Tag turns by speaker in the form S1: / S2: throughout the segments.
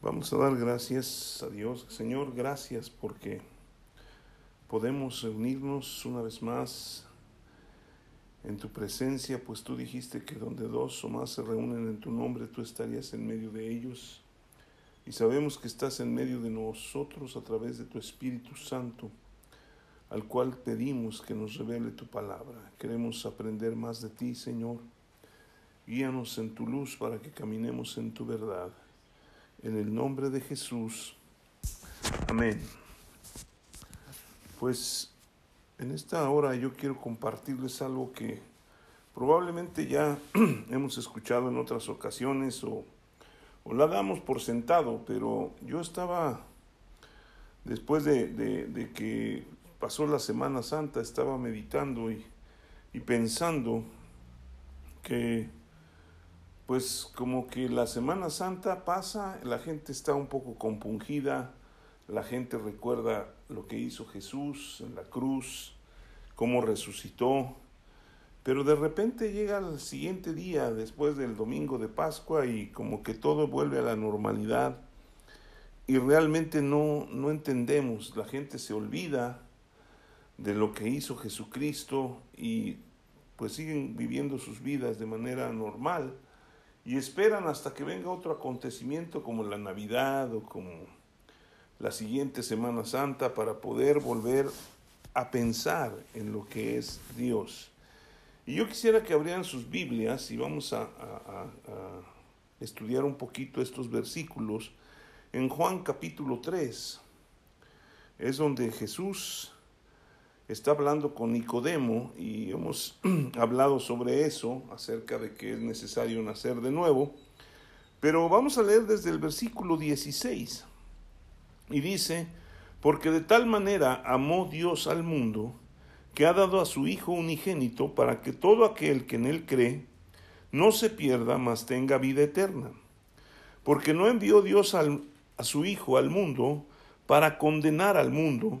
S1: Vamos a dar gracias a Dios. Señor, gracias porque podemos reunirnos una vez más en tu presencia, pues tú dijiste que donde dos o más se reúnen en tu nombre, tú estarías en medio de ellos. Y sabemos que estás en medio de nosotros a través de tu Espíritu Santo, al cual pedimos que nos revele tu palabra. Queremos aprender más de ti, Señor. Guíanos en tu luz para que caminemos en tu verdad. En el nombre de Jesús. Amén. Pues en esta hora yo quiero compartirles algo que probablemente ya hemos escuchado en otras ocasiones o, o la damos por sentado, pero yo estaba, después de, de, que pasó la Semana Santa, estaba meditando y, y pensando que pues como que la Semana Santa pasa, la gente está un poco compungida, la gente recuerda lo que hizo Jesús en la cruz, cómo resucitó, pero de repente llega el siguiente día, después del domingo de Pascua, y como que todo vuelve a la normalidad, y realmente no, no entendemos, la gente se olvida de lo que hizo Jesucristo y pues siguen viviendo sus vidas de manera normal y esperan hasta que venga otro acontecimiento como la Navidad o como la siguiente Semana Santa para poder volver a pensar en lo que es Dios. Y yo quisiera que abrieran sus Biblias y vamos a, estudiar un poquito estos versículos en Juan capítulo 3. Es donde Jesús está hablando con Nicodemo y hemos hablado sobre eso, acerca de que es necesario nacer de nuevo. Pero vamos a leer desde el versículo 16. Y dice, porque de tal manera amó Dios al mundo, que ha dado a su Hijo unigénito para que todo aquel que en él cree no se pierda, mas tenga vida eterna. Porque no envió Dios al, a su Hijo al mundo para condenar al mundo,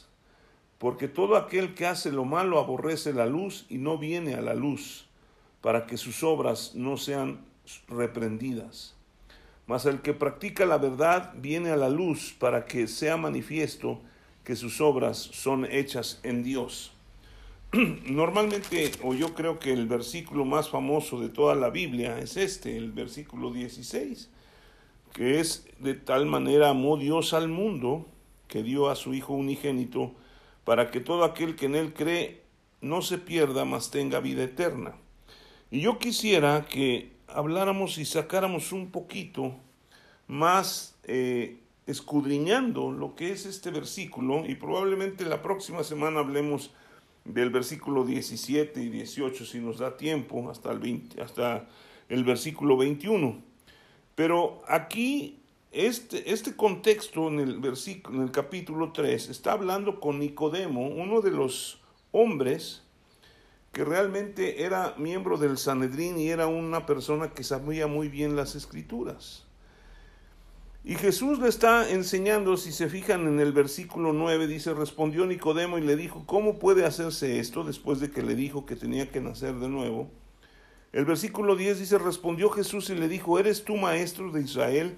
S1: porque todo aquel que hace lo malo aborrece la luz y no viene a la luz, para que sus obras no sean reprendidas. Mas el que practica la verdad viene a la luz para que sea manifiesto que sus obras son hechas en Dios. Normalmente, o yo creo que el versículo más famoso de toda la Biblia es este, el versículo 16, que es de tal manera amó Dios al mundo que dio a su Hijo unigénito para que todo aquel que en él cree no se pierda, mas tenga vida eterna. Y yo quisiera que habláramos y sacáramos un poquito más eh, escudriñando lo que es este versículo y probablemente la próxima semana hablemos del versículo 17 y 18 si nos da tiempo hasta el, 20, hasta el versículo 21. Pero aquí este, este contexto en el, versículo, en el capítulo 3 está hablando con Nicodemo, uno de los hombres que realmente era miembro del Sanedrín y era una persona que sabía muy bien las escrituras. Y Jesús le está enseñando, si se fijan en el versículo 9, dice, respondió Nicodemo y le dijo, ¿cómo puede hacerse esto después de que le dijo que tenía que nacer de nuevo? El versículo 10 dice, respondió Jesús y le dijo, ¿eres tú maestro de Israel?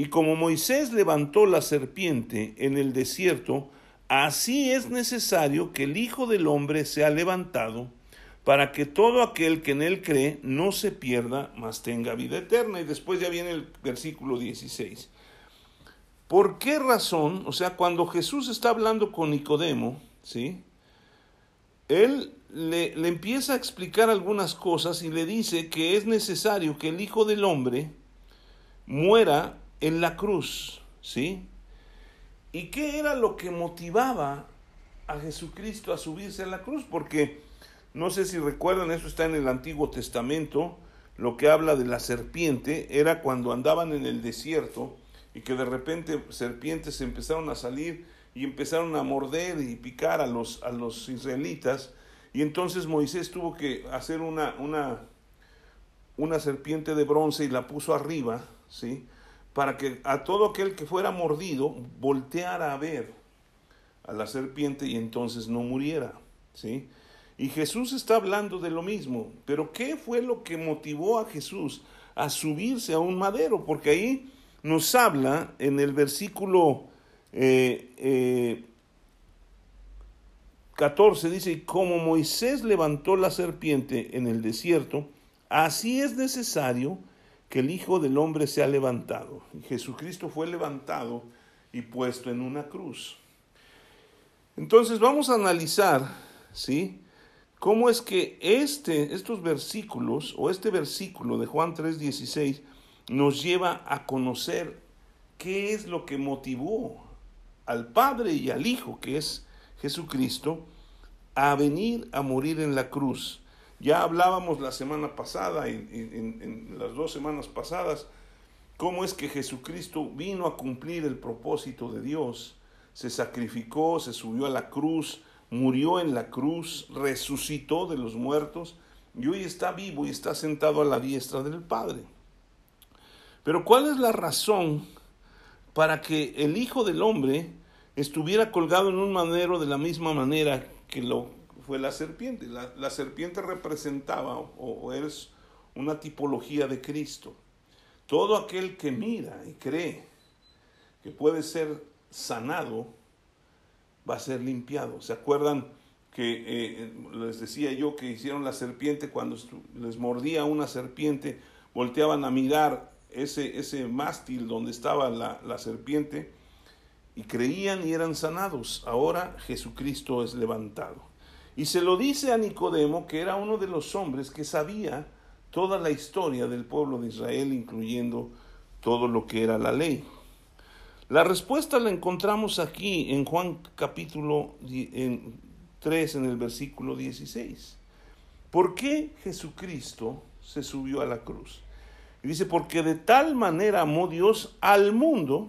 S1: Y como Moisés levantó la serpiente en el desierto, así es necesario que el Hijo del Hombre sea levantado, para que todo aquel que en él cree no se pierda, mas tenga vida eterna. Y después ya viene el versículo 16. ¿Por qué razón? O sea, cuando Jesús está hablando con Nicodemo, ¿sí? él le, le, empieza a explicar algunas cosas y le dice que es necesario que el Hijo del Hombre muera en la cruz, ¿sí? ¿Y qué era lo que motivaba a Jesucristo a subirse a la cruz? Porque no sé si recuerdan, eso está en el Antiguo Testamento, lo que habla de la serpiente, era cuando andaban en el desierto y que de repente serpientes empezaron a salir y empezaron a morder y picar a los, a los israelitas. Y entonces Moisés tuvo que hacer una, una, una serpiente de bronce y la puso arriba, ¿sí? Para que a todo aquel que fuera mordido volteara a ver a la serpiente y entonces no muriera, ¿sí? Y Jesús está hablando de lo mismo, pero ¿qué fue lo que motivó a Jesús a subirse a un madero? Porque ahí nos habla en el versículo 14, eh, eh, dice, como Moisés levantó la serpiente en el desierto, así es necesario que el Hijo del Hombre sea levantado. Y Jesucristo fue levantado y puesto en una cruz. Entonces vamos a analizar, ¿sí? ¿Cómo es que este, estos versículos o este versículo de Juan 3:16 nos lleva a conocer qué es lo que motivó al Padre y al Hijo, que es Jesucristo, a venir a morir en la cruz. Ya hablábamos la semana pasada, en, en, las dos semanas pasadas, cómo es que Jesucristo vino a cumplir el propósito de Dios, se sacrificó, se subió a la cruz, murió en la cruz, resucitó de los muertos y hoy está vivo y está sentado a la diestra del Padre. Pero ¿cuál es la razón para que el Hijo del Hombre estuviera colgado en un madero de la misma manera que lo fue la serpiente. La, serpiente representaba o, es una tipología de Cristo. Todo aquel que mira y cree que puede ser sanado, va a ser limpiado. ¿Se acuerdan que eh, les decía yo que hicieron la serpiente cuando les mordía una serpiente, volteaban a mirar ese, ese mástil donde estaba la, la serpiente y creían y eran sanados. Ahora Jesucristo es levantado. Y se lo dice a Nicodemo, que era uno de los hombres que sabía toda la historia del pueblo de Israel, incluyendo todo lo que era la ley. La respuesta la encontramos aquí en Juan capítulo 3, en el versículo 16. ¿Por qué Jesucristo se subió a la cruz? Y dice, porque de tal manera amó Dios al mundo,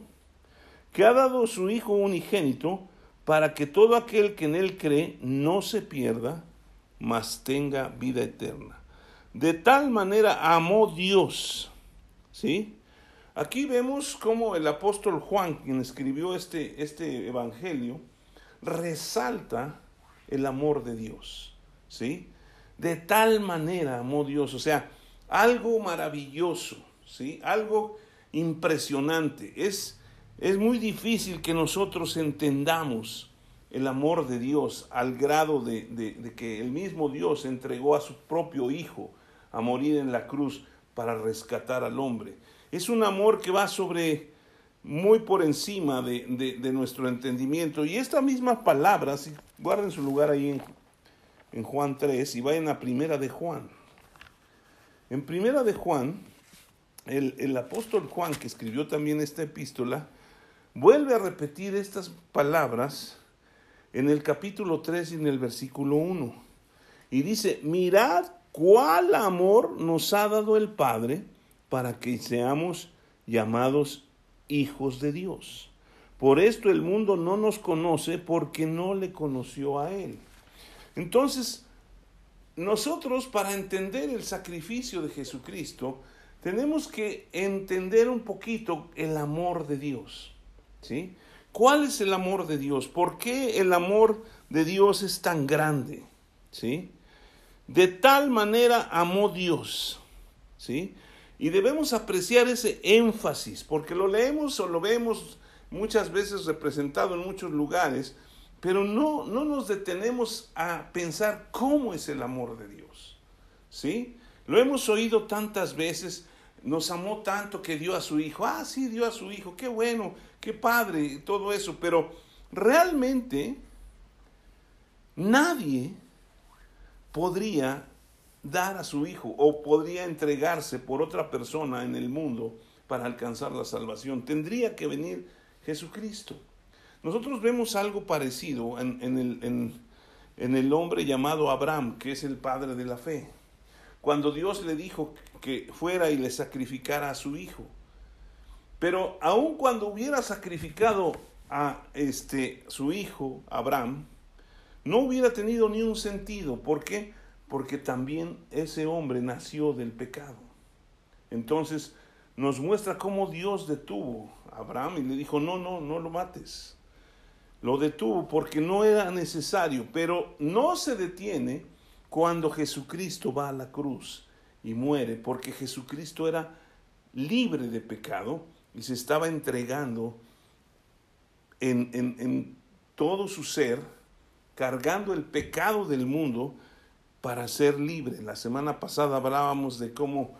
S1: que ha dado su Hijo unigénito para que todo aquel que en Él cree no se pierda, mas tenga vida eterna. De tal manera amó Dios. ¿Sí? Aquí vemos cómo el apóstol Juan, quien escribió este, este evangelio, resalta el amor de Dios. ¿Sí? De tal manera amó Dios. O sea, algo maravilloso. ¿Sí? Algo impresionante. Es es muy difícil que nosotros entendamos el amor de Dios al grado de, que el mismo Dios entregó a su propio Hijo a morir en la cruz para rescatar al hombre. Es un amor que va sobre, muy por encima de, nuestro entendimiento. Y esta misma palabra, si guarden su lugar ahí en, en Juan 3 y vayan a Primera de Juan. En Primera de Juan, el, el apóstol Juan, que escribió también esta epístola, vuelve a repetir estas palabras en el capítulo 3 y en el versículo 1. Y dice, mirad cuál amor nos ha dado el Padre para que seamos llamados hijos de Dios. Por esto el mundo no nos conoce porque no le conoció a Él. Entonces, nosotros para entender el sacrificio de Jesucristo, tenemos que entender un poquito el amor de Dios. ¿Sí? ¿Cuál es el amor de Dios? ¿Por qué el amor de Dios es tan grande? ¿Sí? De tal manera amó Dios, ¿sí? Y debemos apreciar ese énfasis, porque lo leemos o lo vemos muchas veces representado en muchos lugares, pero no, no nos detenemos a pensar cómo es el amor de Dios, ¿sí? Lo hemos oído tantas veces, nos amó tanto que dio a su hijo. Ah, sí, dio a su hijo. Qué bueno, qué padre, todo eso. Pero realmente nadie podría dar a su hijo o podría entregarse por otra persona en el mundo para alcanzar la salvación. Tendría que venir Jesucristo. Nosotros vemos algo parecido en, el, en el hombre llamado Abraham, que es el padre de la fe. Cuando Dios le dijo que fuera y le sacrificara a su hijo. Pero aun cuando hubiera sacrificado a este su hijo Abraham, no hubiera tenido ni un sentido. ¿Por qué? Porque también ese hombre nació del pecado. Entonces nos muestra cómo Dios detuvo a Abraham y le dijo, no, no, no lo mates. Lo detuvo porque no era necesario, pero no se detiene cuando Jesucristo va a la cruz y muere, porque Jesucristo era libre de pecado y se estaba entregando en, en todo su ser, cargando el pecado del mundo para ser libre. La semana pasada hablábamos de cómo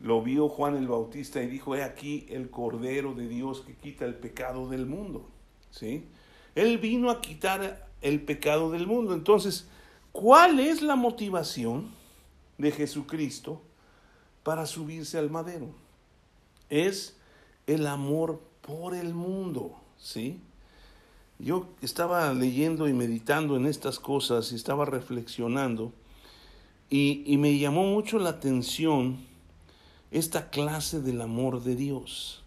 S1: lo vio Juan el Bautista y dijo, he aquí el Cordero de Dios que quita el pecado del mundo. ¿Sí? Él vino a quitar el pecado del mundo. Entonces, ¿cuál es la motivación de Jesucristo para subirse al madero? Es el amor por el mundo, ¿sí? Yo estaba leyendo y meditando en estas cosas y estaba reflexionando y, y me llamó mucho la atención esta clase del amor de Dios.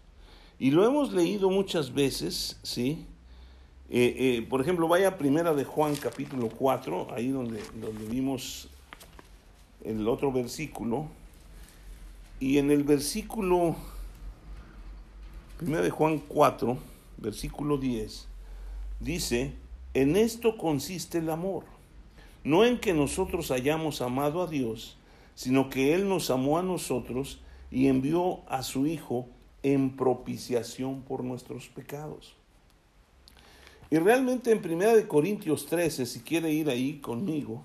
S1: Y lo hemos leído muchas veces, ¿sí? Eh, eh, por ejemplo, vaya a primera de Juan capítulo 4, ahí donde, donde vimos el otro versículo. Y en el versículo, primera de Juan 4, versículo 10, dice, en esto consiste el amor, no en que nosotros hayamos amado a Dios, sino que Él nos amó a nosotros y envió a su Hijo en propiciación por nuestros pecados. Y realmente en 1 Corintios 13, si quiere ir ahí conmigo,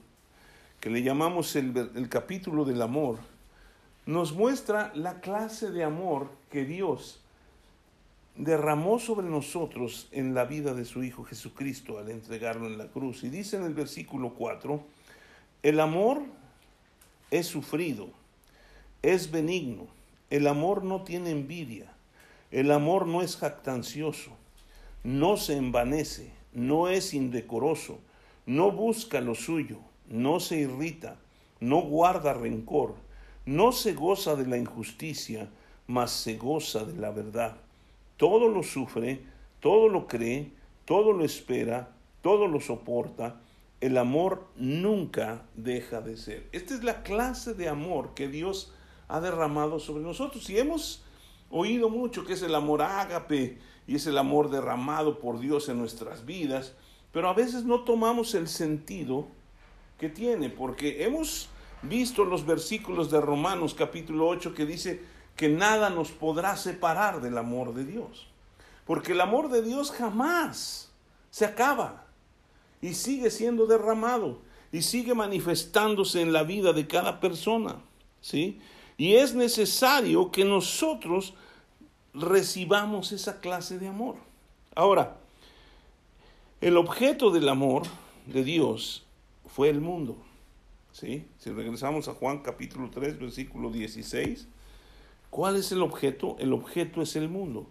S1: que le llamamos el, el capítulo del amor, nos muestra la clase de amor que Dios derramó sobre nosotros en la vida de su Hijo Jesucristo al entregarlo en la cruz. Y dice en el versículo 4, el amor es sufrido es benigno. El amor no tiene envidia. El amor no es jactancioso. No se envanece. No es indecoroso. No busca lo suyo. No se irrita. No guarda rencor. No se goza de la injusticia, mas se goza de la verdad. Todo lo sufre, todo lo cree, todo lo espera, todo lo soporta. El amor nunca deja de ser. Esta es la clase de amor que Dios ha derramado sobre nosotros. Y hemos oído mucho que es el amor ágape y es el amor derramado por Dios en nuestras vidas, pero a veces no tomamos el sentido que tiene, porque hemos visto los versículos de Romanos capítulo 8 que dice que nada nos podrá separar del amor de Dios, porque el amor de Dios jamás se acaba y sigue siendo derramado y sigue manifestándose en la vida de cada persona, ¿sí? Y es necesario que nosotros recibamos esa clase de amor. Ahora, el objeto del amor de Dios fue el mundo. ¿Sí? Si regresamos a Juan capítulo 3, versículo 16, ¿cuál es el objeto? El objeto es el mundo.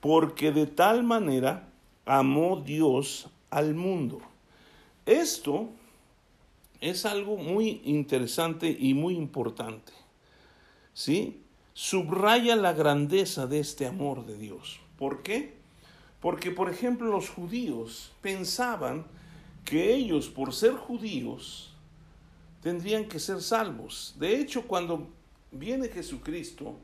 S1: Porque de tal manera amó Dios al mundo. Esto es algo muy interesante y muy importante. ¿sí? Subraya la grandeza de este amor de Dios. ¿Por qué? Porque, por ejemplo, los judíos pensaban que ellos, por ser judíos, tendrían que ser salvos. De hecho, cuando viene Jesucristo,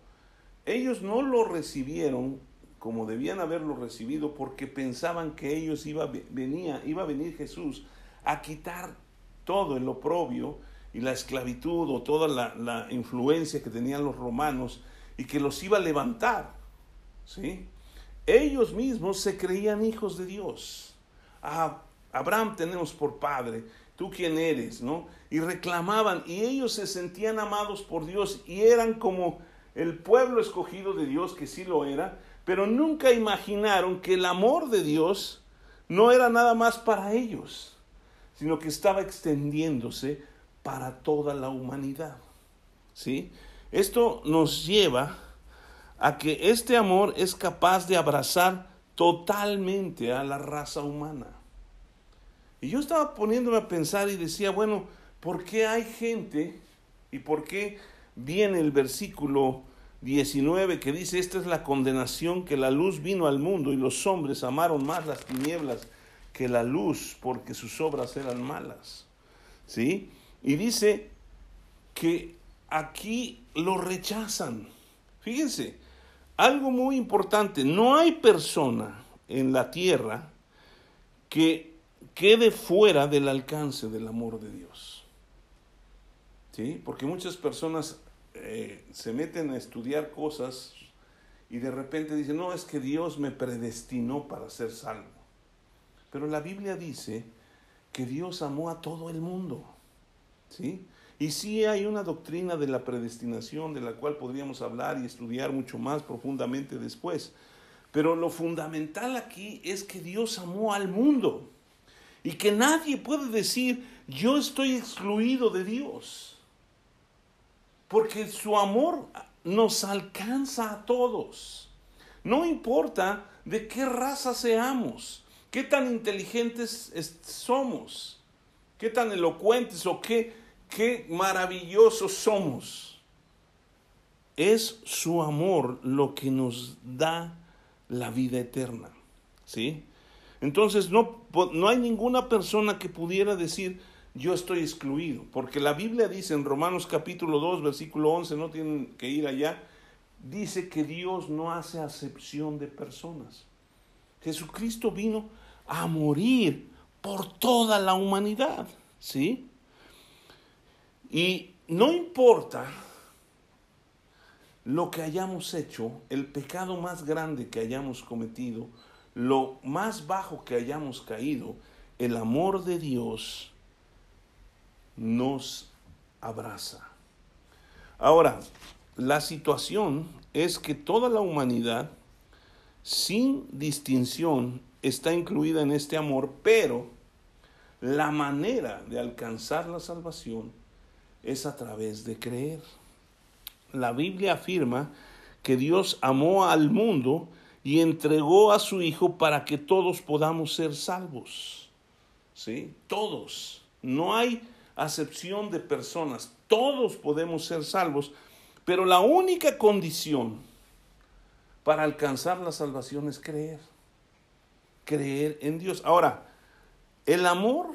S1: ellos no lo recibieron como debían haberlo recibido porque pensaban que ellos iba, venía, iba a venir Jesús a quitar todo el oprobio y la esclavitud o toda la, influencia que tenían los romanos y que los iba a levantar. ¿sí? Ellos mismos se creían hijos de Dios. Ah, Abraham tenemos por padre, tú quién eres, ¿no? Y reclamaban y ellos se sentían amados por Dios y eran como el pueblo escogido de Dios, que sí lo era, pero nunca imaginaron que el amor de Dios no era nada más para ellos, sino que estaba extendiéndose para toda la humanidad. ¿Sí? Esto nos lleva a que este amor es capaz de abrazar totalmente a la raza humana. Y yo estaba poniéndome a pensar y decía, bueno, ¿por qué hay gente y por qué viene el versículo 19 que dice, esta es la condenación que la luz vino al mundo y los hombres amaron más las tinieblas que la luz porque sus obras eran malas? ¿Sí? Y dice que aquí lo rechazan. Fíjense, algo muy importante, no hay persona en la tierra que quede fuera del alcance del amor de Dios. ¿Sí? Porque muchas personas eh, se meten a estudiar cosas y de repente dicen, no, es que Dios me predestinó para ser salvo. Pero la Biblia dice que Dios amó a todo el mundo. ¿Sí? Y sí hay una doctrina de la predestinación de la cual podríamos hablar y estudiar mucho más profundamente después. Pero lo fundamental aquí es que Dios amó al mundo y que nadie puede decir yo estoy excluido de Dios. Porque su amor nos alcanza a todos. No importa de qué raza seamos, qué tan inteligentes somos, qué tan elocuentes o qué qué maravillosos somos. Es su amor lo que nos da la vida eterna. ¿Sí? Entonces no, no hay ninguna persona que pudiera decir yo estoy excluido, porque la Biblia dice en Romanos capítulo 2, versículo 11, no tienen que ir allá, dice que Dios no hace acepción de personas. Jesucristo vino a morir por toda la humanidad, ¿sí? Y no importa lo que hayamos hecho, el pecado más grande que hayamos cometido, lo más bajo que hayamos caído, el amor de Dios nos abraza. Ahora, la situación es que toda la humanidad, sin distinción, está incluida en este amor, pero la manera de alcanzar la salvación es a través de creer. La Biblia afirma que Dios amó al mundo y entregó a su Hijo para que todos podamos ser salvos. ¿Sí? Todos. No hay acepción de personas. Todos podemos ser salvos. Pero la única condición para alcanzar la salvación es creer. Creer en Dios. Ahora, el amor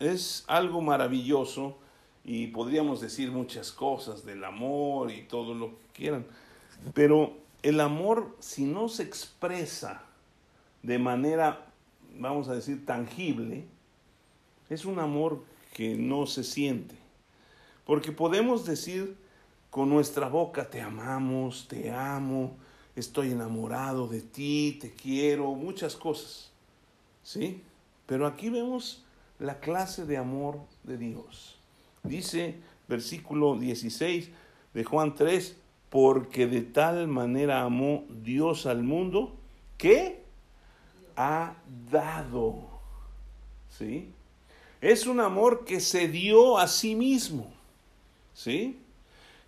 S1: es algo maravilloso y podríamos decir muchas cosas del amor y todo lo que quieran, pero el amor si no se expresa de manera, vamos a decir, tangible, es un amor que no se siente. Porque podemos decir con nuestra boca, te amamos, te amo, estoy enamorado de ti, te quiero, muchas cosas. ¿Sí? Pero aquí vemos la clase de amor de Dios. Dice versículo 16 de Juan 3, porque de tal manera amó Dios al mundo que ha dado. ¿Sí? Es un amor que se dio a sí mismo. ¿Sí?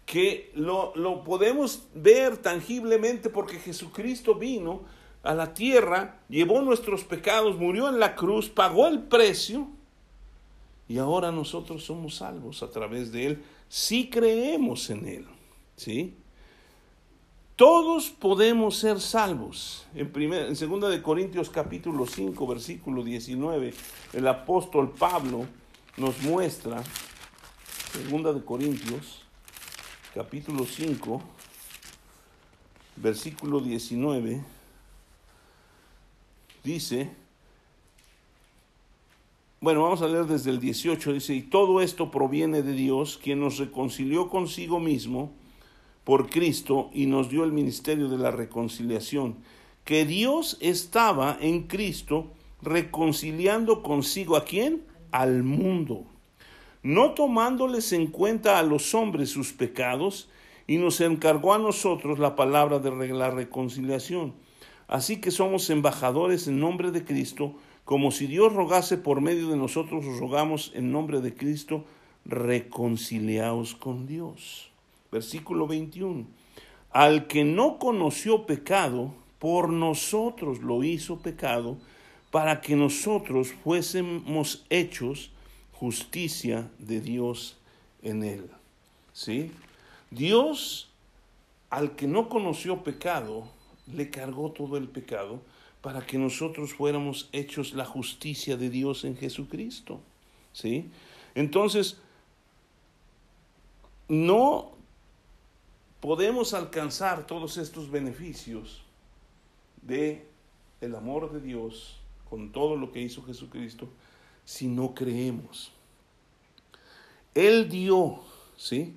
S1: Que lo, lo podemos ver tangiblemente porque Jesucristo vino a la tierra, llevó nuestros pecados, murió en la cruz, pagó el precio y ahora nosotros somos salvos a través de Él si creemos en Él. ¿Sí? Todos podemos ser salvos. En, primer, en 2 de Corintios capítulo 5, versículo 19, el apóstol Pablo nos muestra, 2 de Corintios capítulo 5, versículo 19, dice, bueno, vamos a leer desde el 18, dice, y todo esto proviene de Dios, quien nos reconcilió consigo mismo por Cristo y nos dio el ministerio de la reconciliación, que Dios estaba en Cristo reconciliando consigo a quién? Al mundo, no tomándoles en cuenta a los hombres sus pecados, y nos encargó a nosotros la palabra de la reconciliación. Así que somos embajadores en nombre de Cristo, como si Dios rogase por medio de nosotros, rogamos en nombre de Cristo, reconciliaos con Dios. Versículo 21. Al que no conoció pecado, por nosotros lo hizo pecado, para que nosotros fuésemos hechos justicia de Dios en él. ¿Sí? Dios, al que no conoció pecado, le cargó todo el pecado para que nosotros fuéramos hechos la justicia de Dios en Jesucristo. ¿Sí? Entonces, no podemos alcanzar todos estos beneficios de el amor de Dios con todo lo que hizo Jesucristo si no creemos. Él dio, ¿sí?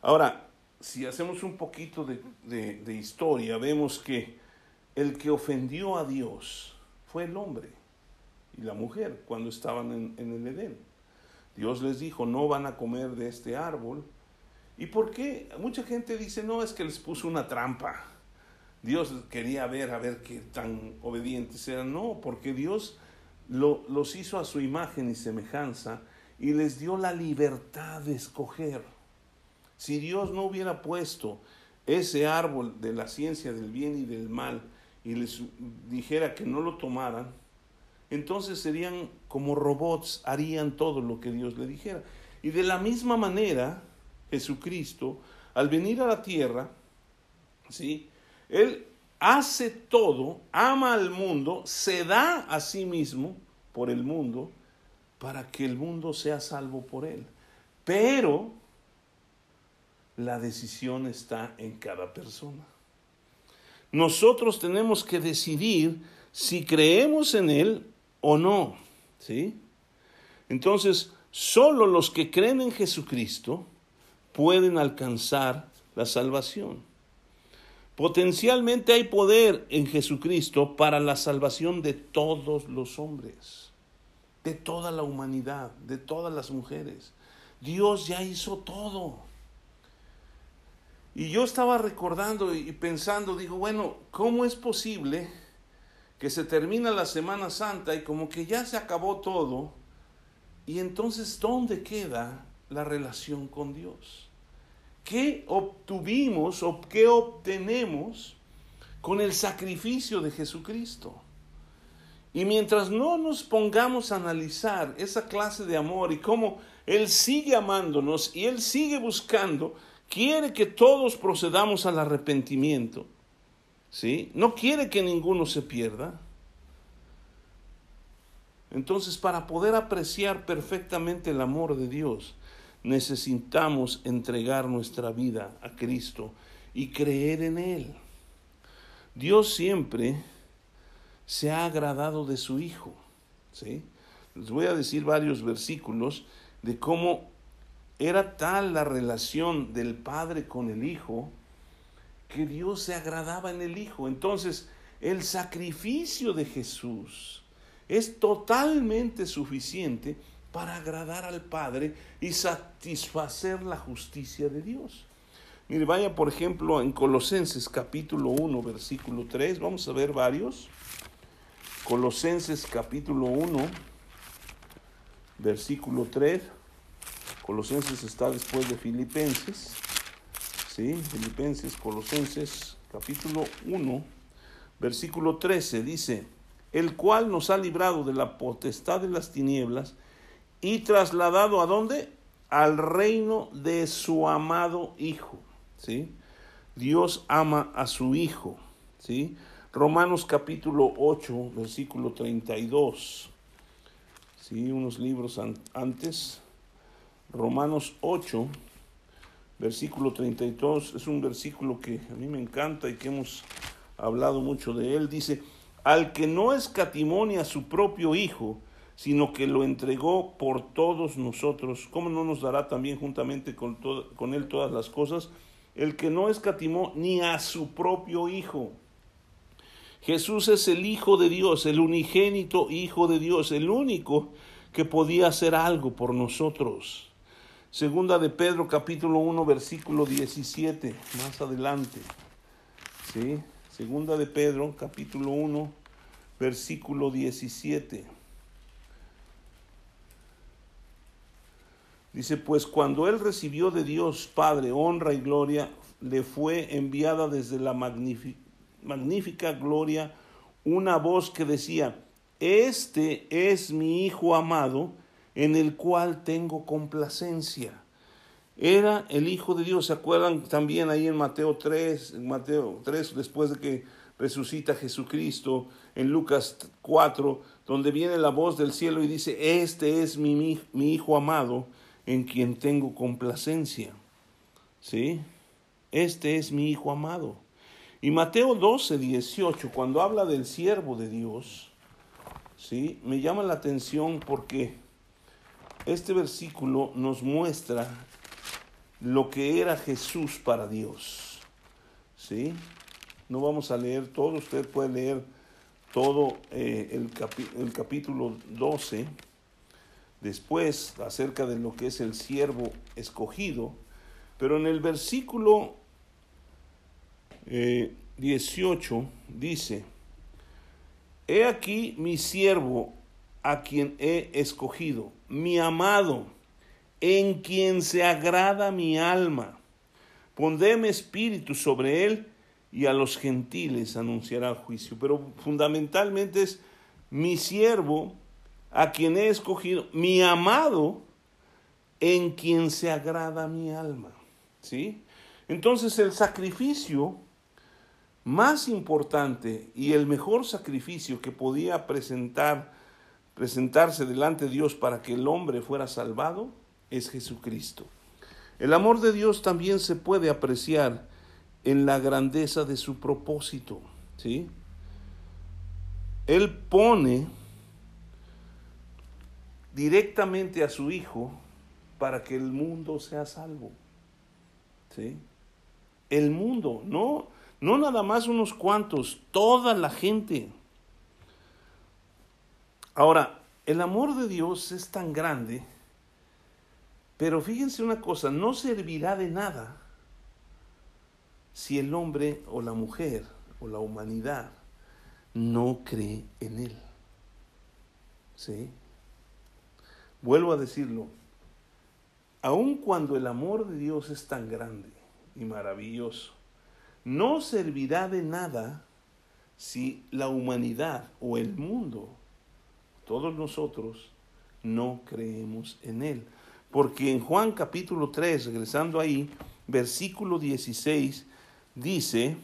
S1: Ahora, si hacemos un poquito de, historia, vemos que el que ofendió a Dios fue el hombre y la mujer cuando estaban en, en el Edén. Dios les dijo, no van a comer de este árbol. ¿Y por qué? Mucha gente dice, no, es que les puso una trampa. Dios quería ver a ver qué tan obedientes eran. No, porque Dios los hizo a su imagen y semejanza y les dio la libertad de escoger. Si Dios no hubiera puesto ese árbol de la ciencia del bien y del mal y les dijera que no lo tomaran, entonces serían como robots, harían todo lo que Dios le dijera. Y de la misma manera, Jesucristo, al venir a la tierra, ¿sí? Él hace todo, ama al mundo, se da a sí mismo por el mundo para que el mundo sea salvo por él. Pero la decisión está en cada persona. Nosotros tenemos que decidir si creemos en él o no, ¿sí? Entonces, solo los que creen en Jesucristo pueden alcanzar la salvación. Potencialmente hay poder en Jesucristo para la salvación de todos los hombres, de toda la humanidad, de todas las mujeres. Dios ya hizo todo. Y yo estaba recordando y pensando, digo, bueno, ¿cómo es posible que se termina la Semana Santa y como que ya se acabó todo? Y entonces, ¿dónde queda la relación con Dios? ¿Qué obtuvimos o qué obtenemos con el sacrificio de Jesucristo? Y mientras no nos pongamos a analizar esa clase de amor y cómo Él sigue amándonos y Él sigue buscando, quiere que todos procedamos al arrepentimiento. ¿Sí? No quiere que ninguno se pierda. Entonces, para poder apreciar perfectamente el amor de Dios, necesitamos entregar nuestra vida a Cristo y creer en Él. Dios siempre se ha agradado de su Hijo. ¿sí? Les voy a decir varios versículos de cómo era tal la relación del Padre con el Hijo que Dios se agradaba en el Hijo. Entonces, el sacrificio de Jesús es totalmente suficiente para agradar al Padre y satisfacer la justicia de Dios. Mire, vaya por ejemplo en Colosenses capítulo 1, versículo 3, vamos a ver varios. Colosenses capítulo 1, versículo 3. Colosenses está después de Filipenses. ¿Sí? Filipenses, Colosenses capítulo 1, versículo 13 dice, el cual nos ha librado de la potestad de las tinieblas y trasladado a dónde? Al reino de su amado Hijo. ¿sí? Dios ama a su Hijo. ¿sí? Romanos capítulo 8, versículo 32. ¿sí? Unos libros antes. Romanos 8, versículo 32. Es un versículo que a mí me encanta y que hemos hablado mucho de él. Dice, al que no escatimonia a su propio Hijo, sino que lo entregó por todos nosotros. ¿Cómo no nos dará también juntamente con, con Él todas las cosas? El que no escatimó ni a su propio Hijo. Jesús es el Hijo de Dios, el unigénito Hijo de Dios, el único que podía hacer algo por nosotros. Segunda de Pedro capítulo 1 versículo 17, más adelante. ¿Sí? Segunda de Pedro capítulo 1 versículo 17. Dice, pues cuando él recibió de Dios Padre honra y gloria, le fue enviada desde la magnífica gloria una voz que decía, este es mi Hijo amado, en el cual tengo complacencia. Era el Hijo de Dios. ¿Se acuerdan también ahí en Mateo 3, en Mateo 3, después de que resucita Jesucristo, en Lucas 4, donde viene la voz del cielo y dice, este es mi, mi Hijo amado, en quien tengo complacencia. ¿Sí? Este es mi Hijo amado. Y Mateo 12, 18, cuando habla del siervo de Dios, ¿sí? me llama la atención porque este versículo nos muestra lo que era Jesús para Dios. ¿sí? No vamos a leer todo, usted puede leer todo eh, el, el capítulo 12 después acerca de lo que es el siervo escogido, pero en el versículo 18 eh, dice, He aquí mi siervo a quien he escogido, mi amado, en quien se agrada mi alma. Pondré espíritu sobre él y a los gentiles anunciará el juicio. Pero fundamentalmente es mi siervo a quien he escogido, mi amado, en quien se agrada mi alma. ¿Sí? Entonces el sacrificio más importante y el mejor sacrificio que podía presentar, presentarse delante de Dios para que el hombre fuera salvado es Jesucristo. El amor de Dios también se puede apreciar en la grandeza de su propósito, ¿sí? Él pone directamente a su Hijo para que el mundo sea salvo. ¿Sí? El mundo, no no nada más unos cuantos, toda la gente. Ahora, el amor de Dios es tan grande, pero fíjense una cosa, no servirá de nada si el hombre o la mujer o la humanidad no cree en Él. ¿Sí? Vuelvo a decirlo, aun cuando el amor de Dios es tan grande y maravilloso, no servirá de nada si la humanidad o el mundo, todos nosotros, no creemos en Él. Porque en Juan capítulo 3, regresando ahí, versículo 16, dice,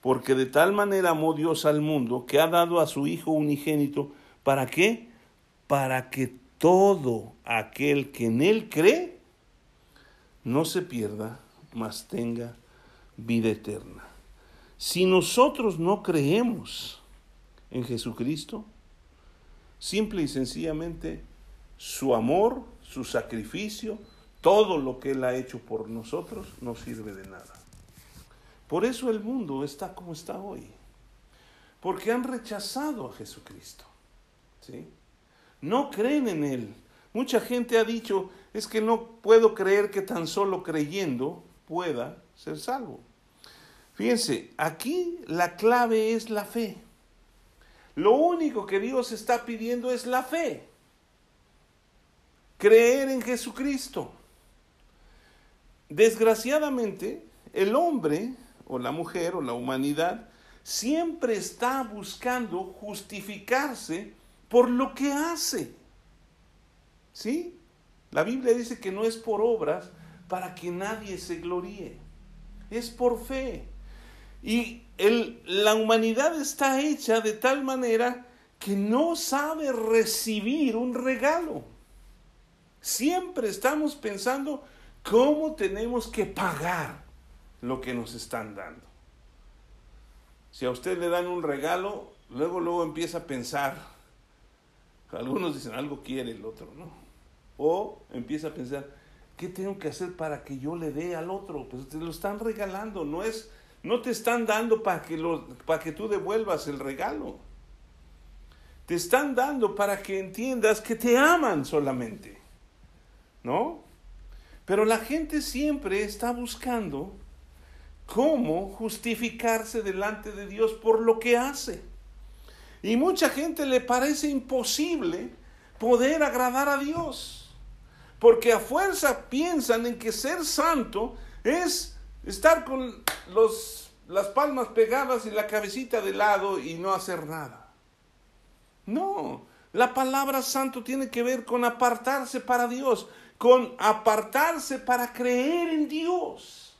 S1: porque de tal manera amó Dios al mundo que ha dado a su Hijo unigénito, ¿para qué? Para que todo aquel que en Él cree no se pierda, mas tenga vida eterna. Si nosotros no creemos en Jesucristo, simple y sencillamente su amor, su sacrificio, todo lo que Él ha hecho por nosotros no sirve de nada. Por eso el mundo está como está hoy. Porque han rechazado a Jesucristo. ¿sí? No creen en Él. Mucha gente ha dicho, es que no puedo creer que tan solo creyendo pueda ser salvo. Fíjense, aquí la clave es la fe. Lo único que Dios está pidiendo es la fe. Creer en Jesucristo. Desgraciadamente, el hombre o la mujer o la humanidad siempre está buscando justificarse por lo que hace. ¿Sí? La Biblia dice que no es por obras para que nadie se gloríe. Es por fe. Y el, la humanidad está hecha de tal manera que no sabe recibir un regalo. Siempre estamos pensando cómo tenemos que pagar lo que nos están dando. Si a usted le dan un regalo, luego luego empieza a pensar. Algunos dicen algo quiere el otro, ¿no? O empieza a pensar, ¿qué tengo que hacer para que yo le dé al otro? Pues te lo están regalando, no es no te están dando para que, lo, para que tú devuelvas el regalo. Te están dando para que entiendas que te aman solamente. ¿No? Pero la gente siempre está buscando cómo justificarse delante de Dios por lo que hace. Y mucha gente le parece imposible poder agradar a Dios. porque a fuerza piensan en que ser santo es estar con los, las palmas pegadas y la cabecita de lado y no hacer nada. No, la palabra santo tiene que ver con apartarse para Dios, con apartarse para creer en Dios.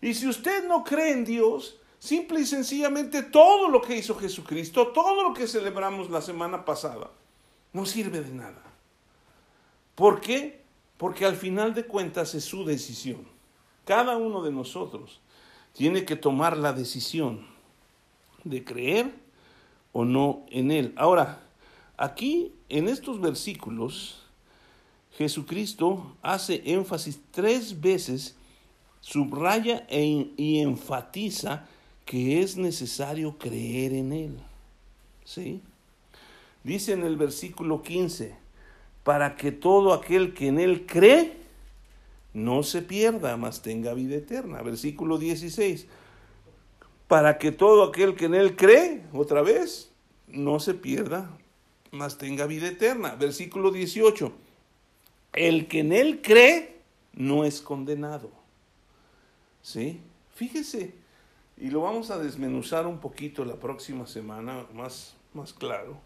S1: Y si usted no cree en Dios, simple y sencillamente todo lo que hizo Jesucristo, todo lo que celebramos la semana pasada, no sirve de nada. ¿Por qué? Porque al final de cuentas es su decisión. Cada uno de nosotros tiene que tomar la decisión de creer o no en Él. Ahora, aquí en estos versículos, Jesucristo hace énfasis tres veces, subraya e, y enfatiza que es necesario creer en Él. ¿Sí? Dice en el versículo 15, para que todo aquel que en Él cree no se pierda, mas tenga vida eterna. Versículo 16, para que todo aquel que en Él cree, otra vez, no se pierda, mas tenga vida eterna. Versículo 18, el que en Él cree no es condenado. ¿Sí? Fíjese, y lo vamos a desmenuzar un poquito la próxima semana, más, más claro.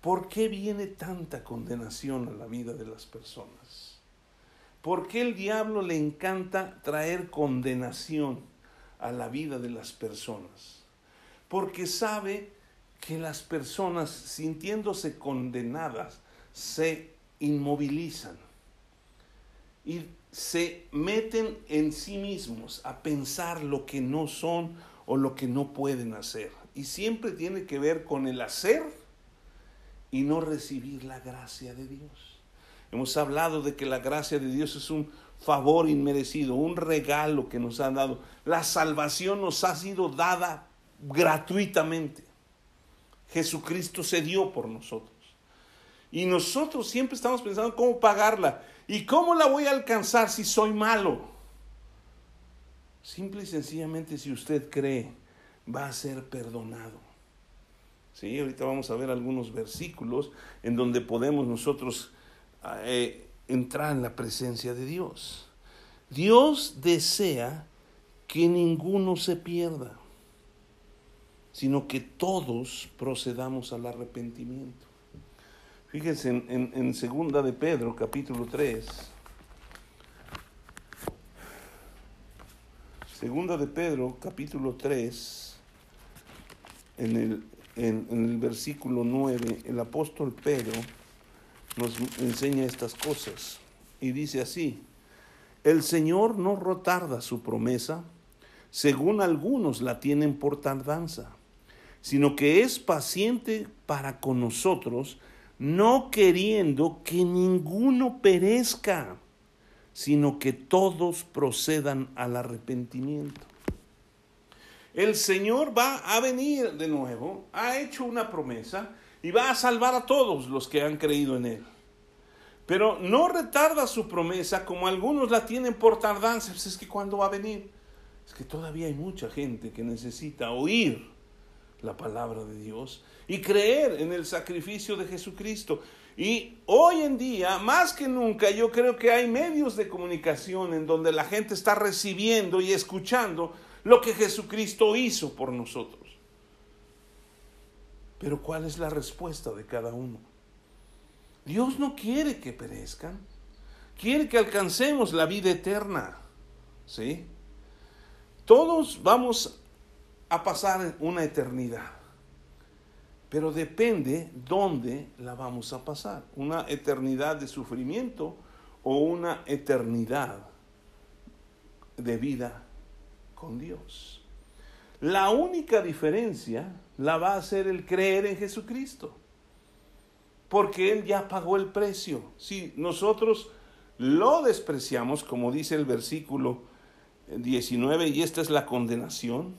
S1: ¿Por qué viene tanta condenación a la vida de las personas? ¿Por qué el diablo le encanta traer condenación a la vida de las personas? Porque sabe que las personas, sintiéndose condenadas, se inmovilizan y se meten en sí mismos a pensar lo que no son o lo que no pueden hacer. Y siempre tiene que ver con el hacer y no recibir la gracia de Dios. Hemos hablado de que la gracia de Dios es un favor inmerecido, un regalo que nos han dado. La salvación nos ha sido dada gratuitamente. Jesucristo se dio por nosotros. Y nosotros siempre estamos pensando cómo pagarla. ¿Y cómo la voy a alcanzar si soy malo? Simple y sencillamente si usted cree, va a ser perdonado. Sí, ahorita vamos a ver algunos versículos en donde podemos nosotros eh, entrar en la presencia de Dios. Dios desea que ninguno se pierda, sino que todos procedamos al arrepentimiento. Fíjense en, en, segunda de Pedro, capítulo 3. Segunda de Pedro, capítulo 3, en el, en, el versículo 9, el apóstol Pedro nos enseña estas cosas y dice así, el Señor no retarda su promesa, según algunos la tienen por tardanza, sino que es paciente para con nosotros, no queriendo que ninguno perezca, sino que todos procedan al arrepentimiento. El Señor va a venir de nuevo, ha hecho una promesa y va a salvar a todos los que han creído en Él. Pero no retarda su promesa como algunos la tienen por tardanza. Pues es que cuando va a venir, es que todavía hay mucha gente que necesita oír la palabra de Dios y creer en el sacrificio de Jesucristo. Y hoy en día, más que nunca, yo creo que hay medios de comunicación en donde la gente está recibiendo y escuchando lo que Jesucristo hizo por nosotros. Pero ¿cuál es la respuesta de cada uno? Dios no quiere que perezcan, quiere que alcancemos la vida eterna. ¿Sí? Todos vamos a pasar una eternidad, pero depende dónde la vamos a pasar. Una eternidad de sufrimiento o una eternidad de vida con Dios. La única diferencia la va a hacer el creer en Jesucristo. Porque Él ya pagó el precio. Si nosotros lo despreciamos, como dice el versículo 19, y esta es la condenación,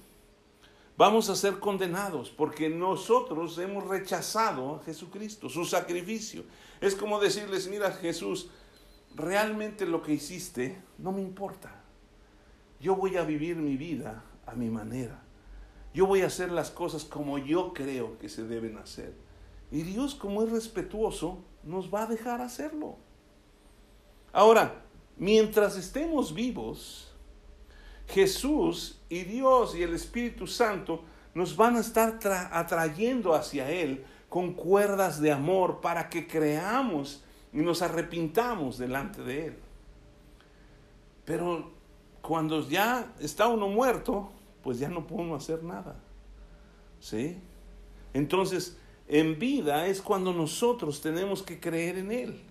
S1: vamos a ser condenados porque nosotros hemos rechazado a Jesucristo, su sacrificio. Es como decirles, mira Jesús, realmente lo que hiciste no me importa. Yo voy a vivir mi vida a mi manera. Yo voy a hacer las cosas como yo creo que se deben hacer. Y Dios, como es respetuoso, nos va a dejar hacerlo. Ahora, mientras estemos vivos, Jesús y Dios y el Espíritu Santo nos van a estar atrayendo hacia Él con cuerdas de amor para que creamos y nos arrepintamos delante de Él. Pero cuando ya está uno muerto, pues ya no podemos hacer nada. ¿Sí? Entonces, en vida es cuando nosotros tenemos que creer en Él.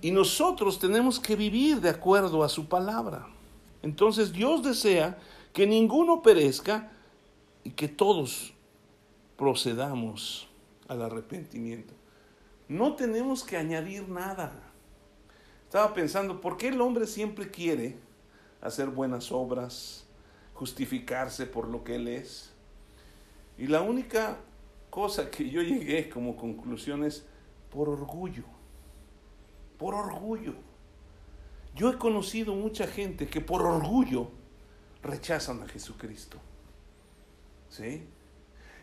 S1: Y nosotros tenemos que vivir de acuerdo a su palabra. Entonces Dios desea que ninguno perezca y que todos procedamos al arrepentimiento. No tenemos que añadir nada. Estaba pensando, ¿por qué el hombre siempre quiere hacer buenas obras, justificarse por lo que él es? Y la única cosa que yo llegué como conclusión es por orgullo, por orgullo. Yo he conocido mucha gente que por orgullo rechazan a Jesucristo. ¿Sí?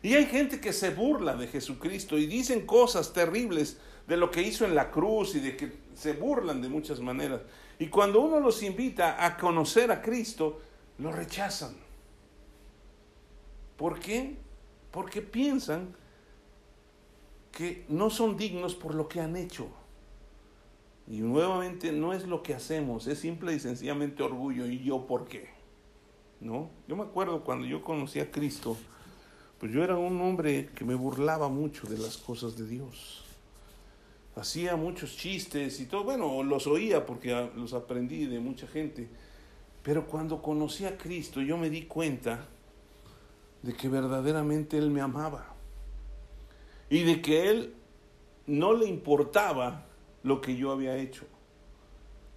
S1: Y hay gente que se burla de Jesucristo y dicen cosas terribles de lo que hizo en la cruz y de que se burlan de muchas maneras. Y cuando uno los invita a conocer a Cristo, lo rechazan. ¿Por qué? Porque piensan que no son dignos por lo que han hecho. Y nuevamente no es lo que hacemos, es simple y sencillamente orgullo. ¿Y yo por qué? ¿No? Yo me acuerdo cuando yo conocí a Cristo, pues yo era un hombre que me burlaba mucho de las cosas de Dios. Hacía muchos chistes y todo, bueno, los oía porque los aprendí de mucha gente. Pero cuando conocí a Cristo, yo me di cuenta de que verdaderamente Él me amaba. Y de que Él no le importaba lo que yo había hecho.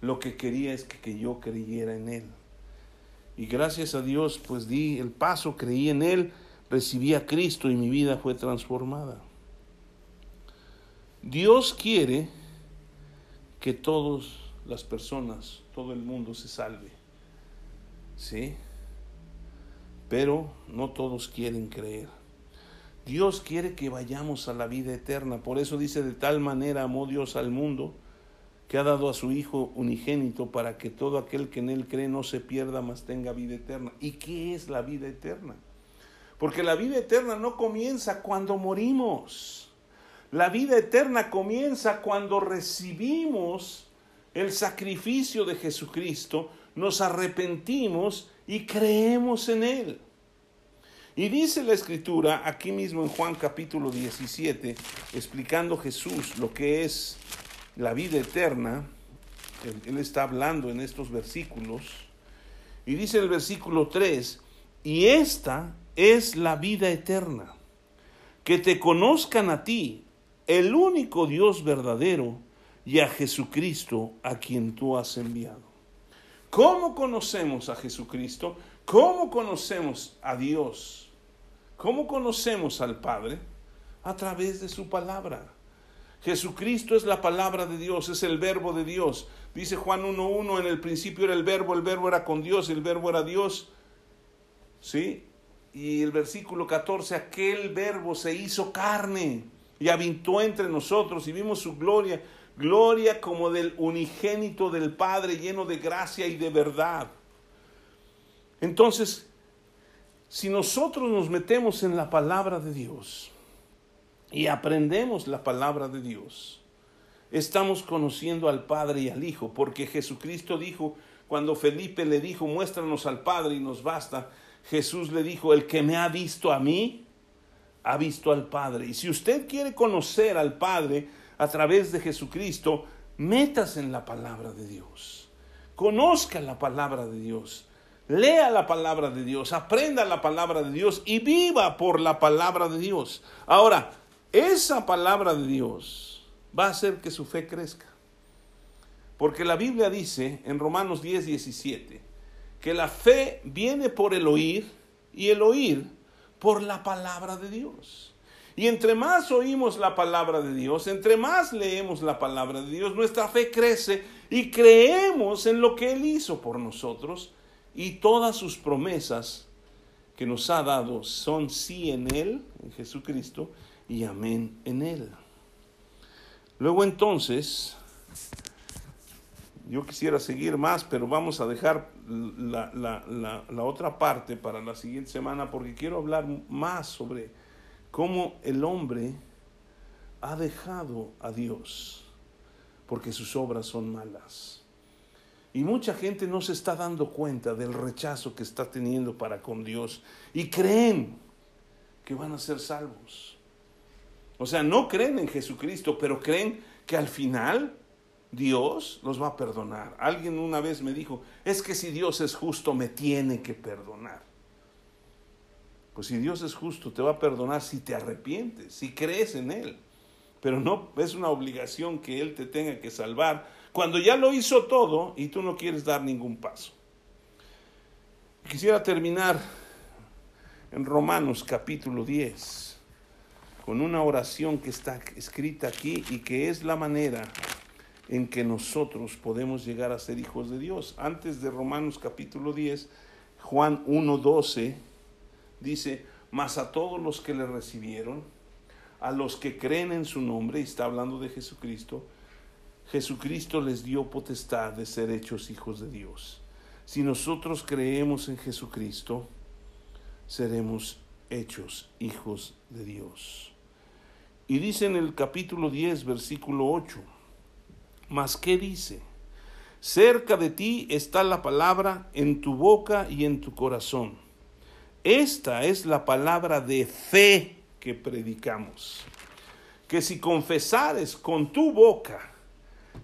S1: Lo que quería es que, que yo creyera en Él. Y gracias a Dios, pues di el paso, creí en Él recibí a Cristo y mi vida fue transformada. Dios quiere que todas las personas, todo el mundo se salve. ¿Sí? Pero no todos quieren creer. Dios quiere que vayamos a la vida eterna. Por eso dice, de tal manera amó Dios al mundo que ha dado a su Hijo unigénito para que todo aquel que en Él cree no se pierda, mas tenga vida eterna. ¿Y qué es la vida eterna? Porque la vida eterna no comienza cuando morimos. La vida eterna comienza cuando recibimos el sacrificio de Jesucristo, nos arrepentimos y creemos en Él. Y dice la escritura aquí mismo en Juan capítulo 17, explicando Jesús lo que es la vida eterna, él, está hablando en estos versículos, y dice el versículo 3, y esta es la vida eterna, que te conozcan a ti, el único Dios verdadero, y a Jesucristo a quien tú has enviado. ¿Cómo conocemos a Jesucristo? ¿Cómo conocemos a Dios? ¿Cómo conocemos al Padre? A través de su palabra. Jesucristo es la palabra de Dios, es el verbo de Dios. Dice Juan 1.1, en el principio era el verbo, el verbo era con Dios, el verbo era Dios. ¿Sí? y el versículo 14, aquel verbo se hizo carne y habitó entre nosotros y vimos su gloria, gloria como del unigénito del Padre lleno de gracia y de verdad. Entonces, si nosotros nos metemos en la palabra de Dios y aprendemos la palabra de Dios, estamos conociendo al Padre y al Hijo, porque Jesucristo dijo, cuando Felipe le dijo, muéstranos al Padre y nos basta, Jesús le dijo, el que me ha visto a mí, ha visto al Padre. Y si usted quiere conocer al Padre a través de Jesucristo, metas en la palabra de Dios. Conozca la palabra de Dios. Lea la palabra de Dios, aprenda la palabra de Dios y viva por la palabra de Dios. Ahora, esa palabra de Dios va a hacer que su fe crezca. Porque la Biblia dice en Romanos 10, 17, que la fe viene por el oír y el oír por la palabra de Dios. Y entre más oímos la palabra de Dios, entre más leemos la palabra de Dios, nuestra fe crece y creemos en lo que Él hizo por nosotros y todas sus promesas que nos ha dado son sí en Él, en Jesucristo, y amén en Él. Luego entonces, yo quisiera seguir más, pero vamos a dejar la, la, la, otra parte para la siguiente semana porque quiero hablar más sobre cómo el hombre ha dejado a Dios porque sus obras son malas. Y mucha gente no se está dando cuenta del rechazo que está teniendo para con Dios y creen que van a ser salvos. O sea, no creen en Jesucristo, pero creen que al final Dios los va a perdonar. Alguien una vez me dijo, es que si Dios es justo, me tiene que perdonar. Pues si Dios es justo, te va a perdonar si te arrepientes, si crees en Él. Pero no es una obligación que Él te tenga que salvar cuando ya lo hizo todo y tú no quieres dar ningún paso. Quisiera terminar en Romanos capítulo 10 con una oración que está escrita aquí y que es la manera en que nosotros podemos llegar a ser hijos de Dios. Antes de Romanos capítulo 10, Juan 1.12 dice, mas a todos los que le recibieron, a los que creen en su nombre, y está hablando de Jesucristo, Jesucristo les dio potestad de ser hechos hijos de Dios. Si nosotros creemos en Jesucristo, seremos hechos hijos de Dios. Y dice en el capítulo 10, versículo 8, mas ¿qué dice? Cerca de ti está la palabra en tu boca y en tu corazón. Esta es la palabra de fe que predicamos. Que si confesares con tu boca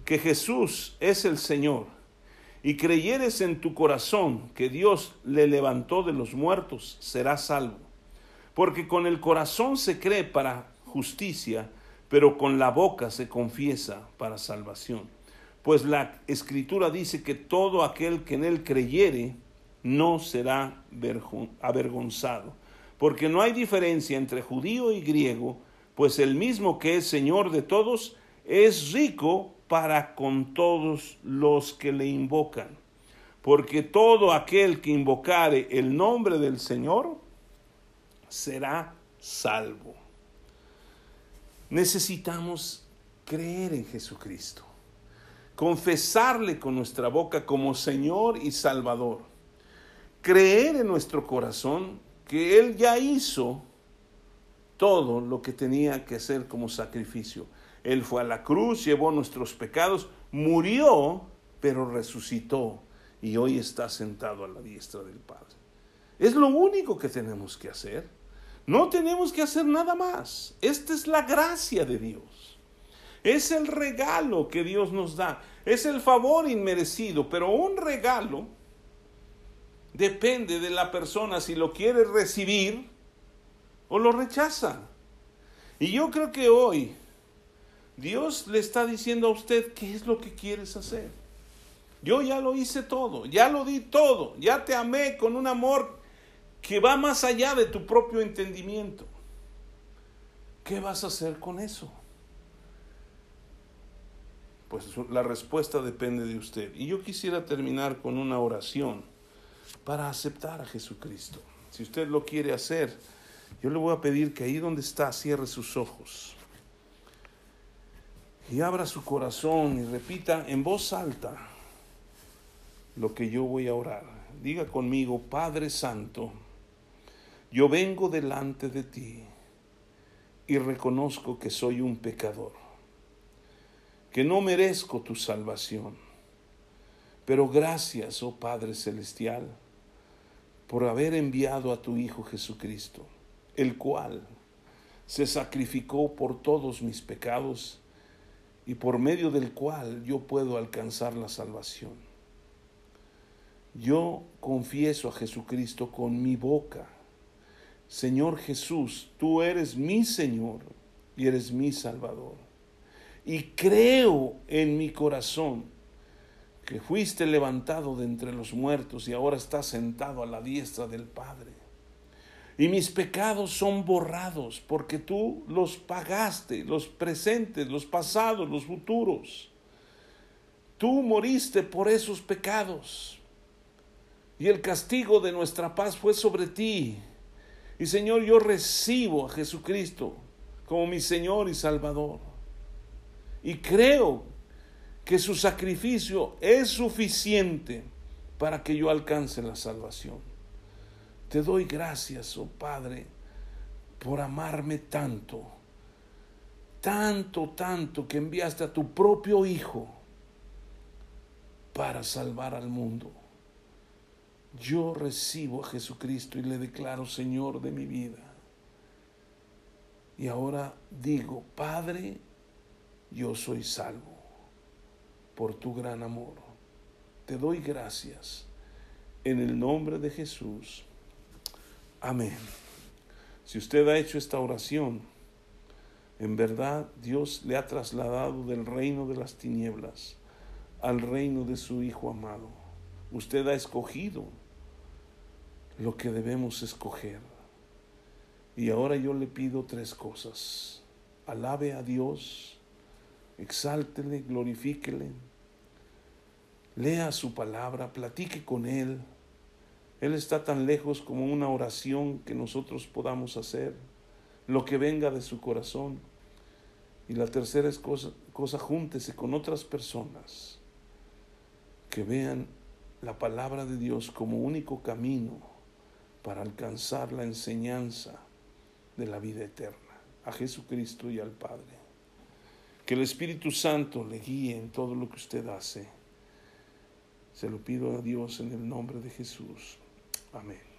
S1: que Jesús es el Señor y creyeres en tu corazón que Dios le levantó de los muertos, serás salvo. Porque con el corazón se cree para justicia, pero con la boca se confiesa para salvación. Pues la escritura dice que todo aquel que en él creyere no será avergonzado, porque no hay diferencia entre judío y griego, pues el mismo que es Señor de todos es rico para con todos los que le invocan. Porque todo aquel que invocare el nombre del Señor será salvo necesitamos creer en Jesucristo, confesarle con nuestra boca como Señor y Salvador, creer en nuestro corazón que Él ya hizo todo lo que tenía que hacer como sacrificio. Él fue a la cruz, llevó nuestros pecados, murió, pero resucitó y hoy está sentado a la diestra del Padre. Es lo único que tenemos que hacer. No tenemos que hacer nada más. Esta es la gracia de Dios. Es el regalo que Dios nos da. Es el favor inmerecido, pero un regalo depende de la persona si lo quiere recibir o lo rechaza. Y yo creo que hoy Dios le está diciendo a usted qué es lo que quieres hacer. Yo ya lo hice todo, ya lo di todo, ya te amé con un amor que va más allá de tu propio entendimiento. ¿Qué vas a hacer con eso? Pues la respuesta depende de usted. Y yo quisiera terminar con una oración para aceptar a Jesucristo. Si usted lo quiere hacer, yo le voy a pedir que ahí donde está cierre sus ojos y abra su corazón y repita en voz alta lo que yo voy a orar. Diga conmigo, Padre Santo, yo vengo delante de ti y reconozco que soy un pecador, que no merezco tu salvación. Pero gracias, oh Padre Celestial, por haber enviado a tu Hijo Jesucristo, el cual se sacrificó por todos mis pecados y por medio del cual yo puedo alcanzar la salvación. Yo confieso a Jesucristo con mi boca Señor Jesús, tú eres mi Señor y eres mi Salvador. Y creo en mi corazón que fuiste levantado de entre los muertos y ahora estás sentado a la diestra del Padre. Y mis pecados son borrados porque tú los pagaste, los presentes, los pasados, los futuros. Tú moriste por esos pecados. Y el castigo de nuestra paz fue sobre ti y Señor, yo recibo a Jesucristo como mi Señor y Salvador. Y creo que su sacrificio es suficiente para que yo alcance la salvación. Te doy gracias, oh Padre, por amarme tanto, tanto, tanto que enviaste a tu propio Hijo para salvar al mundo. Yo recibo a Jesucristo y le declaro Señor de mi vida. Y ahora digo, Padre, yo soy salvo por tu gran amor. Te doy gracias en el nombre de Jesús. Amén. Si usted ha hecho esta oración, en verdad Dios le ha trasladado del reino de las tinieblas al reino de su Hijo amado. Usted ha escogido lo que debemos escoger. Y ahora yo le pido tres cosas. Alabe a Dios, exáltele, glorifíquele, lea su palabra, platique con Él. Él está tan lejos como una oración que nosotros podamos hacer, lo que venga de su corazón. Y la tercera es cosa, cosa júntese con otras personas que vean la palabra de Dios como único camino para alcanzar la enseñanza de la vida eterna, a Jesucristo y al Padre. Que el Espíritu Santo le guíe en todo lo que usted hace. Se lo pido a Dios en el nombre de Jesús. Amén.